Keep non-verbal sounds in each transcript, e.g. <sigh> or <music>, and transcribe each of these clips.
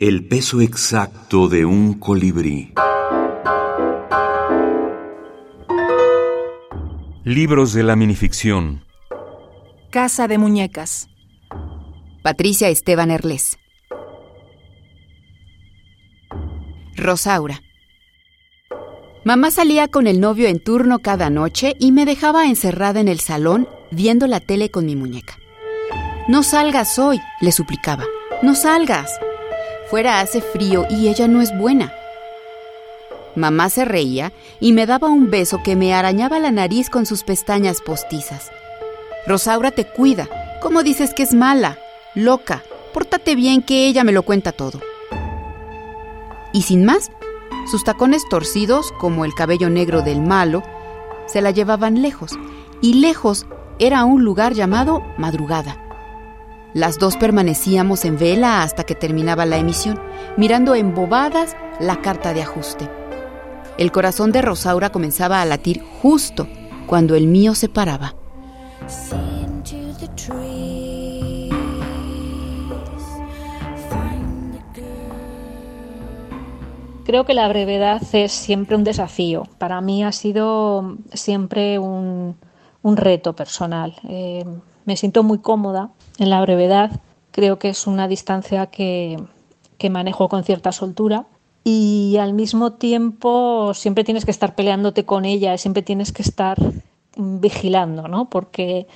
El peso exacto de un colibrí. Libros de la minificción. Casa de muñecas. Patricia Esteban Erles. Rosaura. Mamá salía con el novio en turno cada noche y me dejaba encerrada en el salón viendo la tele con mi muñeca. No salgas hoy, le suplicaba. No salgas. Fuera hace frío y ella no es buena. Mamá se reía y me daba un beso que me arañaba la nariz con sus pestañas postizas. Rosaura te cuida. ¿Cómo dices que es mala? Loca. Pórtate bien que ella me lo cuenta todo. Y sin más, sus tacones torcidos, como el cabello negro del malo, se la llevaban lejos. Y lejos era un lugar llamado Madrugada. Las dos permanecíamos en vela hasta que terminaba la emisión, mirando embobadas la carta de ajuste. El corazón de Rosaura comenzaba a latir justo cuando el mío se paraba. Creo que la brevedad es siempre un desafío. Para mí ha sido siempre un, reto personal. Eh, me siento muy cómoda en la brevedad. Creo que es una distancia que, manejo con cierta soltura y al mismo tiempo siempre tienes que estar peleándote con ella, siempre tienes que estar vigilando, ¿no? Porque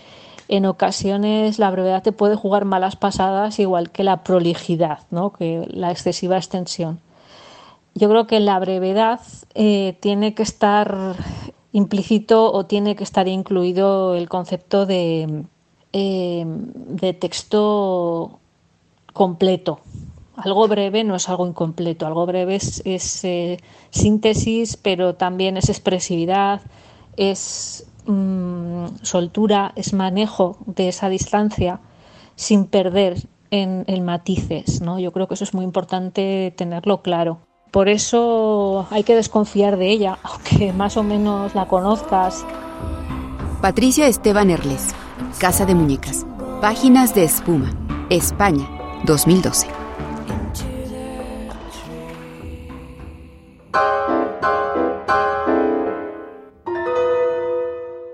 en ocasiones la brevedad te puede jugar malas pasadas igual que la prolijidad, ¿no? Que la excesiva extensión. Yo creo que la brevedad eh, tiene que estar implícito o tiene que estar incluido el concepto de, eh, de texto completo, algo breve no es algo incompleto, algo breve es, eh, síntesis, pero también es expresividad, es mm, soltura, es manejo de esa distancia sin perder en, en matices. ¿no? Yo creo que eso es muy importante tenerlo claro. Por eso hay que desconfiar de ella, <laughs> aunque más o menos la conozcas. Patricia Esteban Erles, Casa de Muñecas, Páginas de Espuma, España, 2012.